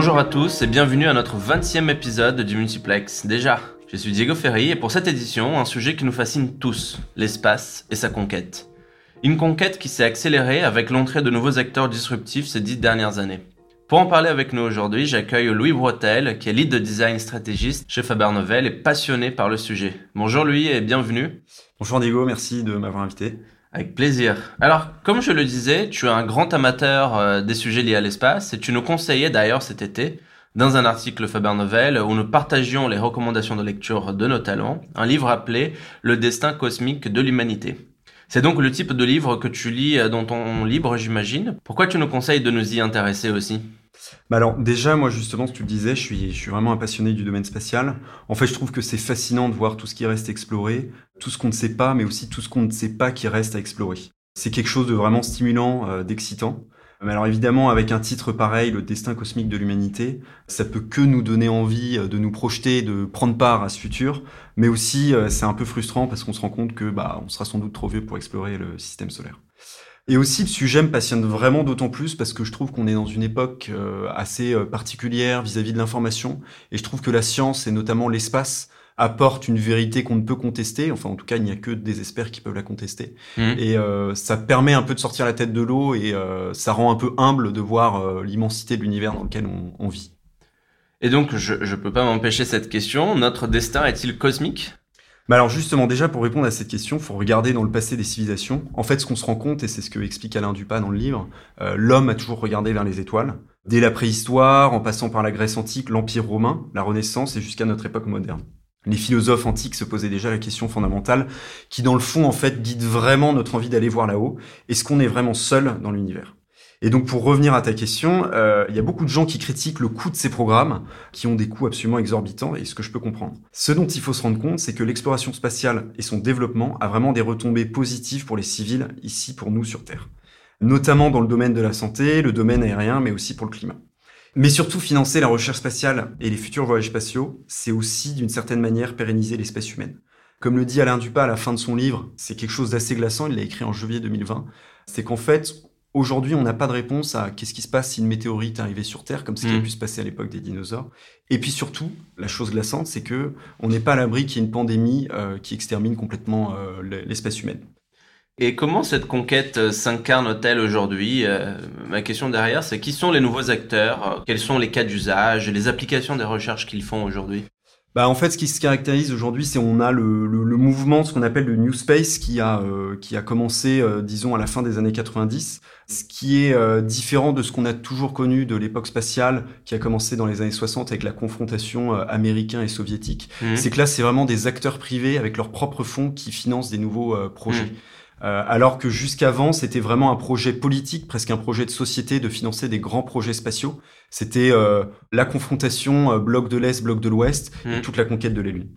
Bonjour à tous et bienvenue à notre 20e épisode du Multiplex. Déjà, je suis Diego Ferry et pour cette édition, un sujet qui nous fascine tous, l'espace et sa conquête. Une conquête qui s'est accélérée avec l'entrée de nouveaux acteurs disruptifs ces dix dernières années. Pour en parler avec nous aujourd'hui, j'accueille Louis Bretel, qui est lead de design stratégiste chez Faber Novel et passionné par le sujet. Bonjour Louis et bienvenue. Bonjour Diego, merci de m'avoir invité. Avec plaisir. Alors, comme je le disais, tu es un grand amateur euh, des sujets liés à l'espace et tu nous conseillais d'ailleurs cet été, dans un article Faber Novel où nous partagions les recommandations de lecture de nos talents, un livre appelé Le destin cosmique de l'humanité. C'est donc le type de livre que tu lis euh, dans ton livre, j'imagine. Pourquoi tu nous conseilles de nous y intéresser aussi? Bah alors déjà, moi justement, tu le disais, je suis, je suis vraiment un passionné du domaine spatial. En fait, je trouve que c'est fascinant de voir tout ce qui reste exploré, tout ce qu'on ne sait pas, mais aussi tout ce qu'on ne sait pas qui reste à explorer. C'est quelque chose de vraiment stimulant, euh, d'excitant. Mais alors évidemment, avec un titre pareil, Le destin cosmique de l'humanité, ça peut que nous donner envie euh, de nous projeter, de prendre part à ce futur, mais aussi euh, c'est un peu frustrant parce qu'on se rend compte que bah on sera sans doute trop vieux pour explorer le système solaire. Et aussi, le sujet me passionne vraiment d'autant plus parce que je trouve qu'on est dans une époque euh, assez euh, particulière vis-à-vis de l'information. Et je trouve que la science, et notamment l'espace, apporte une vérité qu'on ne peut contester. Enfin, en tout cas, il n'y a que des experts qui peuvent la contester. Mmh. Et euh, ça permet un peu de sortir la tête de l'eau et ça rend un peu humble de voir l'immensité de l'univers dans lequel on, on vit. Et donc, je ne peux pas m'empêcher cette question. Notre destin est-il cosmique? Bah alors justement, déjà pour répondre à cette question, faut regarder dans le passé des civilisations. En fait, ce qu'on se rend compte, et c'est ce que explique Alain Dupas dans le livre, euh, l'homme a toujours regardé vers les étoiles. Dès la préhistoire, en passant par la Grèce antique, l'Empire romain, la Renaissance et jusqu'à notre époque moderne. Les philosophes antiques se posaient déjà la question fondamentale qui, dans le fond, en fait, guide vraiment notre envie d'aller voir là-haut. Est-ce qu'on est vraiment seul dans l'univers? Et donc pour revenir à ta question, euh, il y a beaucoup de gens qui critiquent le coût de ces programmes, qui ont des coûts absolument exorbitants, et ce que je peux comprendre. Ce dont il faut se rendre compte, c'est que l'exploration spatiale et son développement a vraiment des retombées positives pour les civils ici pour nous sur Terre. Notamment dans le domaine de la santé, le domaine aérien, mais aussi pour le climat. Mais surtout, financer la recherche spatiale et les futurs voyages spatiaux, c'est aussi d'une certaine manière pérenniser l'espèce humaine. Comme le dit Alain Dupas à la fin de son livre, c'est quelque chose d'assez glaçant, il l'a écrit en janvier 2020, c'est qu'en fait, Aujourd'hui, on n'a pas de réponse à qu'est-ce qui se passe si une météorite arrivait sur Terre, comme ce qui a mm. pu se passer à l'époque des dinosaures. Et puis surtout, la chose glaçante, c'est que on n'est pas à l'abri qu'il y ait une pandémie euh, qui extermine complètement euh, l'espèce humaine. Et comment cette conquête euh, s'incarne-t-elle aujourd'hui Ma question derrière, c'est qui sont les nouveaux acteurs Quels sont les cas d'usage les applications des recherches qu'ils font aujourd'hui? Bah en fait, ce qui se caractérise aujourd'hui, c'est on a le, le, le, mouvement, ce qu'on appelle le New Space, qui a euh, qui a commencé, euh, disons, à la fin des années 90, ce qui est euh, différent de ce qu'on a toujours connu de l'époque spatiale, qui a commencé dans les années 60 avec la confrontation américain et soviétique. Mmh. C'est que là, c'est vraiment des acteurs privés avec leurs propres fonds qui financent des nouveaux projets. Mmh. Euh, alors que jusqu'avant, c'était vraiment un projet politique, presque un projet de société de financer des grands projets spatiaux. C'était euh, la confrontation euh, bloc de l'Est, bloc de l'Ouest, et mmh. toute la conquête de Lune.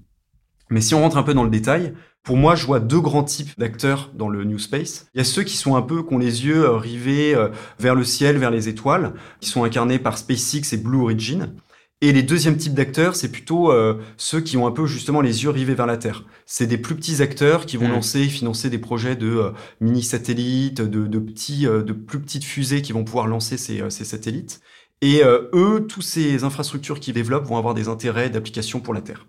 Mais si on rentre un peu dans le détail, pour moi, je vois deux grands types d'acteurs dans le New Space. Il y a ceux qui sont un peu, qui ont les yeux rivés vers le ciel, vers les étoiles, qui sont incarnés par SpaceX et Blue Origin. Et les deuxièmes types d'acteurs, c'est plutôt euh, ceux qui ont un peu justement les yeux rivés vers la Terre. C'est des plus petits acteurs qui vont mmh. lancer et financer des projets de euh, mini-satellites, de, de, petits, euh, de plus petites fusées qui vont pouvoir lancer ces, ces satellites. Et eux, tous ces infrastructures qu'ils développent vont avoir des intérêts d'application pour la Terre.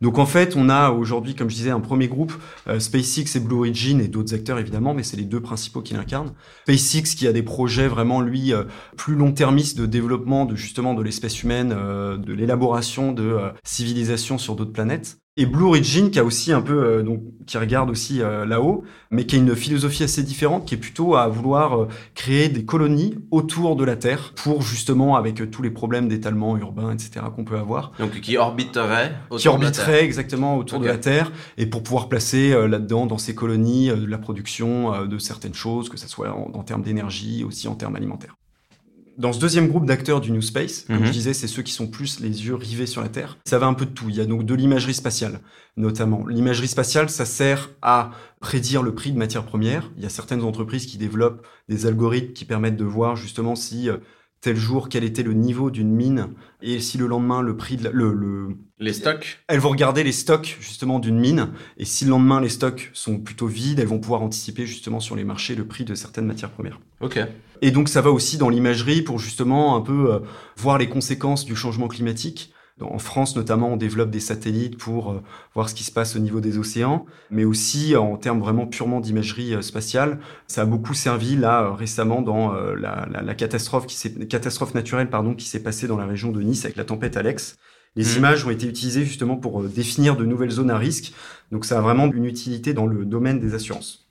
Donc en fait, on a aujourd'hui, comme je disais, un premier groupe, euh, SpaceX et Blue Origin et d'autres acteurs évidemment, mais c'est les deux principaux qui l'incarnent. SpaceX qui a des projets vraiment lui euh, plus long-termistes de développement de justement de l'espèce humaine, euh, de l'élaboration de civilisations sur d'autres planètes et Blue Origin qui a aussi un peu euh, donc qui regarde aussi euh, là-haut mais qui a une philosophie assez différente qui est plutôt à vouloir euh, créer des colonies autour de la Terre pour justement avec tous les problèmes d'étalement urbain etc qu'on peut avoir. Donc qui orbiterait autour qui orbiterait exactement autour de la Terre et pour pouvoir placer là-dedans dans ces colonies de la production de certaines choses que ce soit en, en termes d'énergie aussi en termes alimentaires dans ce deuxième groupe d'acteurs du New Space, comme je mhm. disais, c'est ceux qui sont plus les yeux rivés sur la Terre. Ça va un peu de tout. Il y a donc de l'imagerie spatiale, notamment. L'imagerie spatiale, ça sert à prédire le prix de matières premières. Il y a certaines entreprises qui développent des algorithmes qui permettent de voir justement si euh, tel jour quel était le niveau d'une mine et si le lendemain le prix de le, le, les stocks elles vont regarder les stocks justement d'une mine et si le lendemain les stocks sont plutôt vides elles vont pouvoir anticiper justement sur les marchés le prix de certaines matières premières ok Et donc ça va aussi dans l'imagerie pour justement un peu euh, voir les conséquences du changement climatique. En France notamment, on développe des satellites pour euh, voir ce qui se passe au niveau des océans, mais aussi en termes vraiment purement d'imagerie euh, spatiale. Ça a beaucoup servi là récemment dans la, la, la, catastrophe, qui catastrophe naturelle pardon, qui s'est passée dans la région de Nice avec la tempête Alex. Les mmh. images ont été utilisées justement pour définir de nouvelles zones à risque. Donc ça a vraiment une utilité dans le domaine des assurances.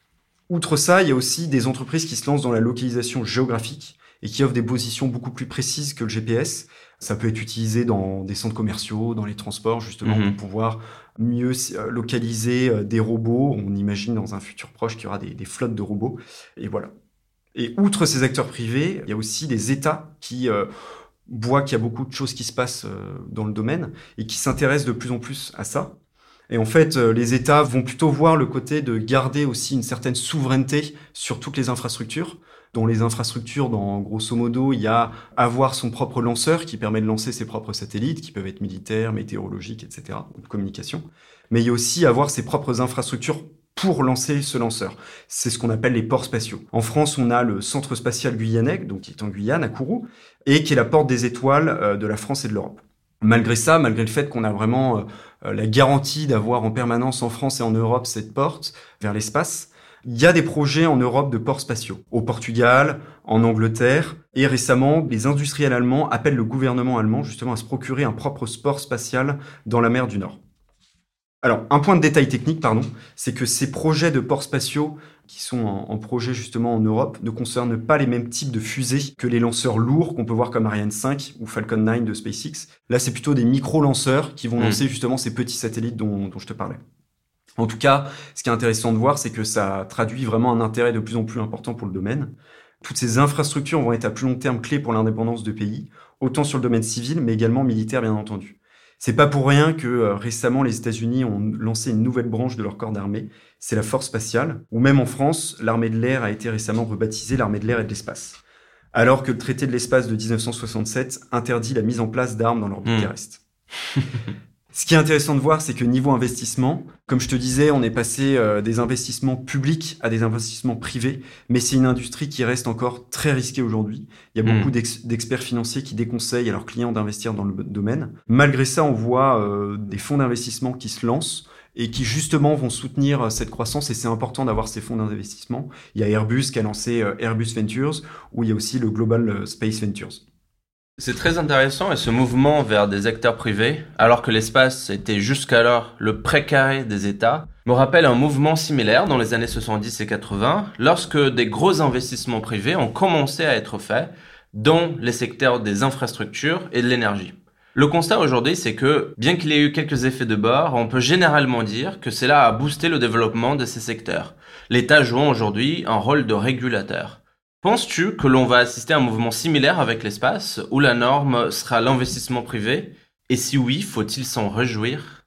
Outre ça, il y a aussi des entreprises qui se lancent dans la localisation géographique et qui offrent des positions beaucoup plus précises que le GPS. Ça peut être utilisé dans des centres commerciaux, dans les transports, justement, pour mhm. pouvoir mieux euh, localiser euh, des robots. On imagine dans un futur proche qu'il y aura des, flottes de robots. Et voilà. Et outre ces acteurs privés, il y a aussi des États qui euh, voient qu'il y a beaucoup de choses qui se passent dans le domaine et qui s'intéressent de plus en plus à ça. Et en fait, euh, les États vont plutôt voir le côté de garder aussi une certaine souveraineté sur toutes les infrastructures. Dans les infrastructures, dans grosso modo, il y a avoir son propre lanceur qui permet de lancer ses propres satellites, qui peuvent être militaires, météorologiques, etc., ou de communication. Mais il y a aussi avoir ses propres infrastructures pour lancer ce lanceur. C'est ce qu'on appelle les ports spatiaux. En France, on a le centre spatial guyanais, donc qui est en Guyane, à Kourou, et qui est la porte des étoiles euh, de la France et de l'Europe. Malgré ça, malgré le fait qu'on a vraiment euh, la garantie d'avoir en permanence en France et en Europe cette porte vers l'espace, il y a des projets en Europe de ports spatiaux, au Portugal, en Angleterre, et récemment, les industriels allemands appellent le gouvernement allemand justement à se procurer un propre sport spatial dans la mer du Nord. Alors, un point de détail technique, pardon, c'est que ces projets de ports spatiaux qui sont en, projet justement en Europe ne concernent pas les mêmes types de fusées que les lanceurs lourds qu'on peut voir comme Ariane 5 ou Falcon 9 de SpaceX. Là, c'est plutôt des micro-lanceurs qui vont hmm. lancer justement ces petits satellites dont, dont je te parlais. En tout cas, ce qui est intéressant de voir, c'est que ça traduit vraiment un intérêt de plus en plus important pour le domaine. Toutes ces infrastructures vont être à plus long terme clés pour l'indépendance de pays, autant sur le domaine civil, mais également militaire, bien entendu. C'est pas pour rien que euh, récemment les États-Unis ont lancé une nouvelle branche de leur corps d'armée, c'est la force spatiale, ou même en France, l'armée de l'air a été récemment rebaptisée l'armée de l'air et de l'espace. Alors que le traité de l'espace de 1967 interdit la mise en place d'armes dans l'orbite hmm. terrestre. Ce qui est intéressant de voir, c'est que niveau investissement, comme je te disais, on est passé euh, des investissements publics à des investissements privés, mais c'est une industrie qui reste encore très risquée aujourd'hui. Il y a hmm. beaucoup d'experts financiers qui déconseillent à leurs clients d'investir dans le domaine. Malgré ça, on voit euh, des fonds d'investissement qui se lancent et qui justement vont soutenir euh, cette croissance et c'est important d'avoir ces fonds d'investissement. Il y a Airbus qui a lancé Airbus Ventures ou il y a aussi le Global Space Ventures. C'est très intéressant et ce mouvement vers des acteurs privés, alors que l'espace était jusqu'alors le précaré des États, me rappelle un mouvement similaire dans les années 70 et 80, lorsque des gros investissements privés ont commencé à être faits dans les secteurs des infrastructures et de l'énergie. Le constat aujourd'hui, c'est que, bien qu'il y ait eu quelques effets de bord, on peut généralement dire que cela a boosté le développement de ces secteurs, l'État jouant aujourd'hui un rôle de régulateur. Penses-tu que l'on va assister à un mouvement similaire avec l'espace, où la norme sera l'investissement privé? Et si oui, faut-il s'en réjouir?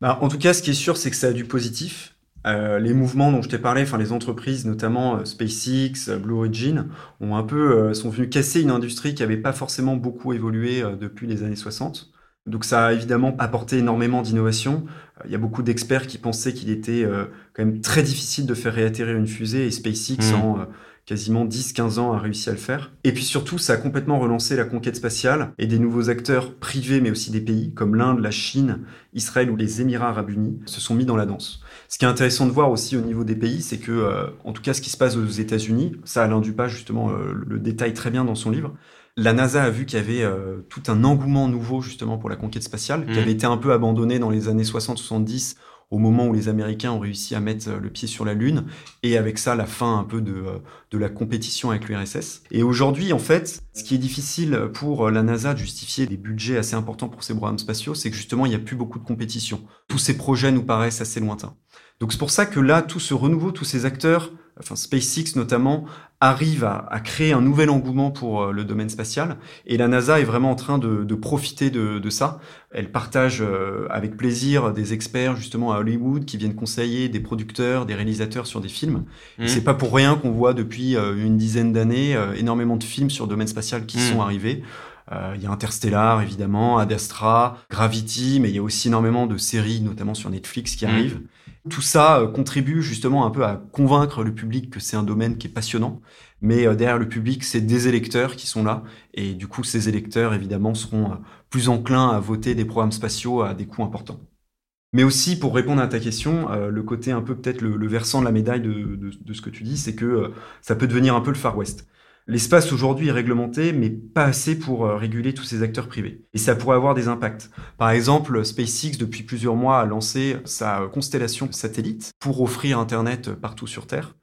Bah, En tout cas, ce qui est sûr, c'est que ça a du positif. Euh, les mouvements dont je t'ai parlé, enfin les entreprises, notamment euh, SpaceX, euh, Blue Origin, ont un peu sont venus casser une industrie qui n'avait pas forcément beaucoup évolué depuis les années 60. Donc ça a évidemment apporté énormément d'innovation. Il y a beaucoup d'experts qui pensaient qu'il était quand même très difficile de faire réatterrir une fusée et SpaceX mmh. en quasiment 10-15 ans a réussi à le faire. Et puis surtout, ça a complètement relancé la conquête spatiale et des nouveaux acteurs privés, mais aussi des pays comme l'Inde, la Chine, Israël ou les Émirats arabes unis se sont mis dans la danse. Ce qui est intéressant de voir aussi au niveau des pays, c'est que, euh, en tout cas, ce qui se passe aux États-Unis, ça Alain Dupas justement euh, le détaille très bien dans son livre. La NASA a vu qu'il y avait euh, tout un engouement nouveau justement pour la conquête spatiale, qui mmh. avait été un peu abandonné dans les années 60-70 au moment où les Américains ont réussi à mettre euh, le pied sur la Lune, et avec ça la fin un peu de, euh, de la compétition avec l'URSS. Et aujourd'hui, en fait, ce qui est difficile pour euh, la NASA de justifier des budgets assez importants pour ces programmes spatiaux, c'est que justement, il n'y a plus beaucoup de compétition. Tous ces projets nous paraissent assez lointains. Donc c'est pour ça que là, tout ce renouveau, tous ces acteurs, enfin SpaceX notamment, arrive à, créer un nouvel engouement pour euh, le domaine spatial. Et la NASA est vraiment en train de, profiter de, ça. Elle partage euh, avec plaisir des experts justement à Hollywood qui viennent conseiller des producteurs, des réalisateurs sur des films. Mmh. C'est pas pour rien qu'on voit depuis euh, une dizaine d'années énormément de films sur le domaine spatial qui mmh. sont arrivés. il y a Interstellar, évidemment, Ad Astra, Gravity, mais il y a aussi énormément de séries, notamment sur Netflix, qui mmh. arrivent. Tout ça euh, contribue justement un peu à convaincre le public que c'est un domaine qui est passionnant. Mais euh, derrière le public, c'est des électeurs qui sont là. Et du coup, ces électeurs, évidemment, seront euh, plus enclins à voter des programmes spatiaux à des coûts importants. Mais aussi, pour répondre à ta question, le côté un peu peut-être le, versant de la médaille de, de, ce que tu dis, c'est que ça peut devenir un peu le Far West. L'espace aujourd'hui est réglementé, mais pas assez pour euh, réguler tous ces acteurs privés. Et ça pourrait avoir des impacts. Par exemple, SpaceX, depuis plusieurs mois, a lancé sa constellation de satellites pour offrir Internet partout sur Terre.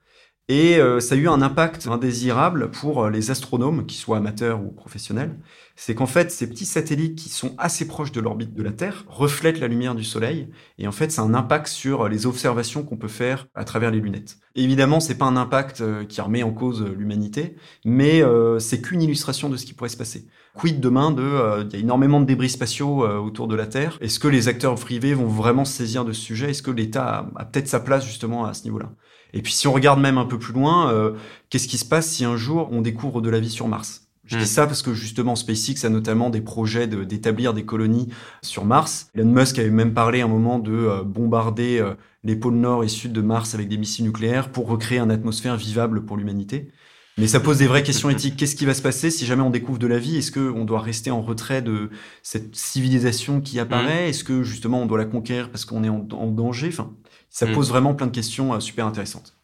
Et euh, ça a eu un impact indésirable pour euh, les astronomes, qu'ils soient amateurs ou professionnels. C'est qu'en fait, ces petits satellites qui sont assez proches de l'orbite de la Terre reflètent la lumière du Soleil. Et en fait, a un impact sur les observations qu'on peut faire à travers les lunettes. évidemment, c'est pas un impact euh, qui remet en cause l'humanité, mais c'est qu'une illustration de ce qui pourrait se passer. Quid demain de, il y a énormément de débris spatiaux autour de la Terre. Est-ce que les acteurs privés vont vraiment se saisir de ce sujet? Est-ce que l'État a peut-être sa place justement à ce niveau-là? Et puis si on regarde même un peu plus loin, euh, qu'est-ce qui se passe si un jour on découvre de la vie sur Mars? Je dis hmm. ça parce que justement SpaceX a notamment des projets d'établir des colonies sur Mars. Elon Musk avait même parlé un moment de euh, bombarder euh, les pôles nord et sud de Mars avec des missiles nucléaires pour recréer une atmosphère vivable pour l'humanité. Mais ça pose des vraies questions éthiques. Qu'est-ce qui va se passer si jamais on découvre de la vie? Est-ce qu'on doit rester en retrait de cette civilisation qui apparaît? Hmm. Est-ce que justement on doit la conquérir parce qu'on est en, en danger? Enfin, ça hmm. pose vraiment plein de questions euh, super intéressantes.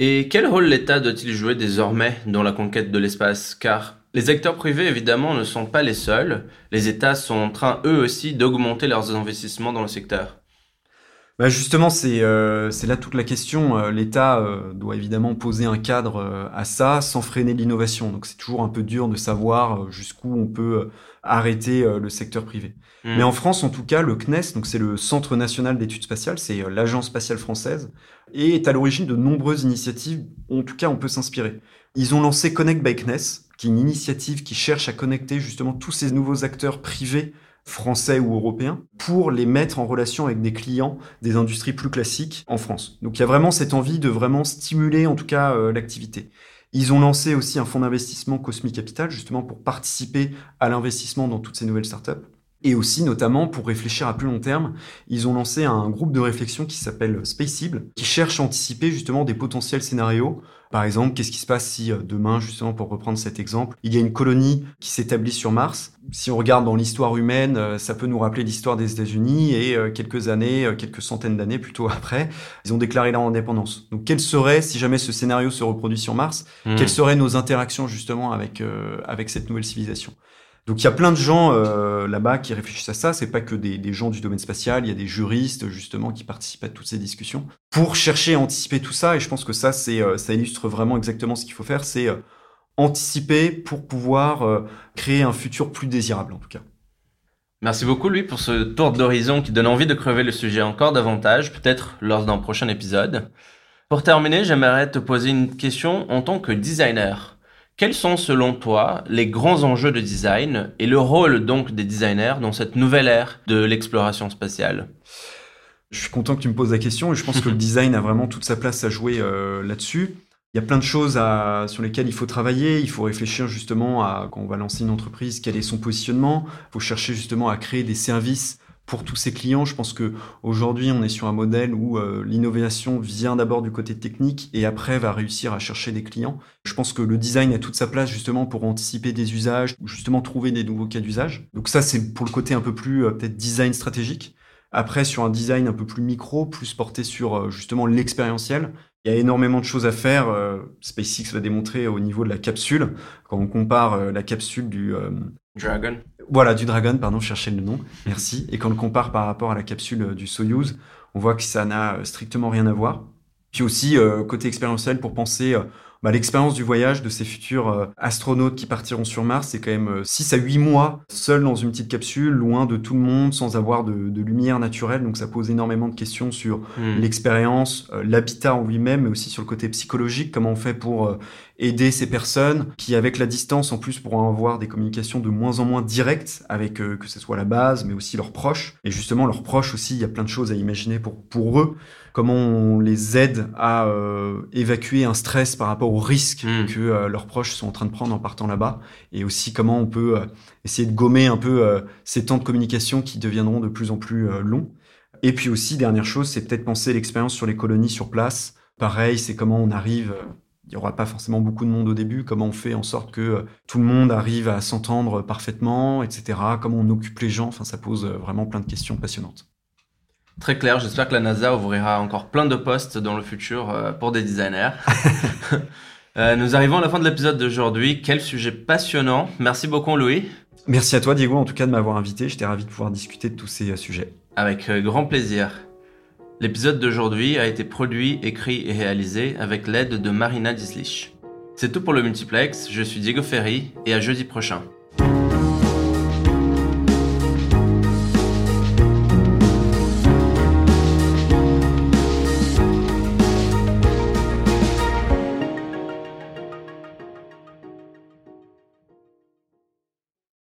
Et quel rôle l'État doit-il jouer désormais dans la conquête de l'espace? Car les acteurs privés, évidemment, ne sont pas les seuls. Les États sont en train, eux aussi, d'augmenter leurs investissements dans le secteur. Bah justement, euh, c'est là toute la question. Euh, L'État doit évidemment poser un cadre à ça sans freiner l'innovation. Donc c'est toujours un peu dur de savoir jusqu'où on peut arrêter le secteur privé. Hmm. Mais en France, en tout cas, le CNES, donc c'est le Centre national d'études spatiales, c'est euh, l'agence spatiale française, et est à l'origine de nombreuses initiatives. En tout cas, on peut s'inspirer. Ils ont lancé Connect by CNES, qui est une initiative qui cherche à connecter justement tous ces nouveaux acteurs privés français ou européens pour les mettre en relation avec des clients des industries plus classiques en France. Donc il y a vraiment cette envie de vraiment stimuler en tout cas euh, l'activité. Ils ont lancé aussi un fonds d'investissement Cosmic Capital justement pour participer à l'investissement dans toutes ces nouvelles startups. Et aussi, notamment, pour réfléchir à plus long terme, ils ont lancé un groupe de réflexion qui s'appelle Spaceable, qui cherche à anticiper justement des potentiels scénarios. Par exemple, qu'est-ce qui se passe si euh, demain, justement, pour reprendre cet exemple, il y a une colonie qui s'établit sur Mars? Si on regarde dans l'histoire humaine, euh, ça peut nous rappeler l'histoire des États-Unis et euh, quelques années, quelques centaines d'années plutôt après, ils ont déclaré leur indépendance. Donc, quel serait, si jamais ce scénario se reproduit sur Mars, hmm. quelles seraient nos interactions justement avec avec cette nouvelle civilisation? Donc il y a plein de gens euh, là-bas qui réfléchissent à ça. C'est pas que des, gens du domaine spatial. Il y a des juristes justement qui participent à toutes ces discussions pour chercher à anticiper tout ça. Et je pense que ça, c'est euh, ça illustre vraiment exactement ce qu'il faut faire. C'est euh, anticiper pour pouvoir créer un futur plus désirable en tout cas. Merci beaucoup Louis pour ce tour d'horizon qui donne envie de crever le sujet encore davantage, peut-être lors d'un prochain épisode. Pour terminer, j'aimerais te poser une question en tant que designer. Quels sont selon toi les grands enjeux de design et le rôle donc des designers dans cette nouvelle ère de l'exploration spatiale? Je suis content que tu me poses la question et je pense que le design a vraiment toute sa place à jouer euh, là-dessus. Il y a plein de choses sur lesquelles il faut travailler. Il faut réfléchir justement à quand on va lancer une entreprise, quel est son positionnement. Il faut chercher justement à créer des services pour tous ces clients. Je pense que aujourd'hui, on est sur un modèle où euh, l'innovation vient d'abord du côté technique et après va réussir à chercher des clients. Je pense que le design a toute sa place justement pour anticiper des usages, justement trouver des nouveaux cas d'usage. Donc ça, c'est pour le côté un peu plus euh, peut-être design stratégique. Après, sur un design un peu plus micro, plus porté sur euh, justement l'expérientiel, il y a énormément de choses à faire. SpaceX va démontrer au niveau de la capsule, quand on compare la capsule du Dragon voilà, du Dragon, pardon, je cherchais le nom. Merci. Et quand on le compare par rapport à la capsule euh, du Soyuz, on voit que ça n'a euh, strictement rien à voir. Puis aussi, euh, côté expérientiel, pour penser bah, l'expérience du voyage de ces futurs euh, astronautes qui partiront sur Mars, c'est quand même 6 euh, à 8 mois seuls dans une petite capsule, loin de tout le monde, sans avoir de, lumière naturelle. Donc ça pose énormément de questions sur hmm. l'expérience, euh, l'habitat en lui-même, mais aussi sur le côté psychologique, comment on fait pour aider ces personnes qui, avec la distance, en plus, pourront avoir des communications de moins en moins directes avec que ce soit la base, mais aussi leurs proches. Et justement, leurs proches aussi, il y a plein de choses à imaginer pour, pour eux. Comment on les aide à évacuer un stress par rapport aux risques Mm. que euh, leurs proches sont en train de prendre en partant là-bas, et aussi comment on peut euh, essayer de gommer un peu euh, ces temps de communication qui deviendront de plus en plus euh, longs. Et puis aussi, dernière chose, c'est peut-être penser l'expérience sur les colonies sur place. Pareil, c'est comment on arrive. euh, Il n'y aura pas forcément beaucoup de monde au début. Comment on fait en sorte que euh, tout le monde arrive à s'entendre parfaitement, etc. Comment on occupe les gens. Enfin, ça pose euh, vraiment plein de questions passionnantes. Très clair, j'espère que la NASA ouvrira encore plein de postes dans le futur euh, pour des designers. Euh, nous arrivons à la fin de l'épisode d'aujourd'hui. Quel sujet passionnant. Merci beaucoup Louis. Merci à toi, Diego, en tout cas, de m'avoir invité. J'étais ravi de pouvoir discuter de tous ces euh, sujets. Avec grand plaisir. L'épisode d'aujourd'hui a été produit, écrit et réalisé avec l'aide de Marina Dislich. C'est tout pour le multiplex, je suis Diego Ferry et à jeudi prochain.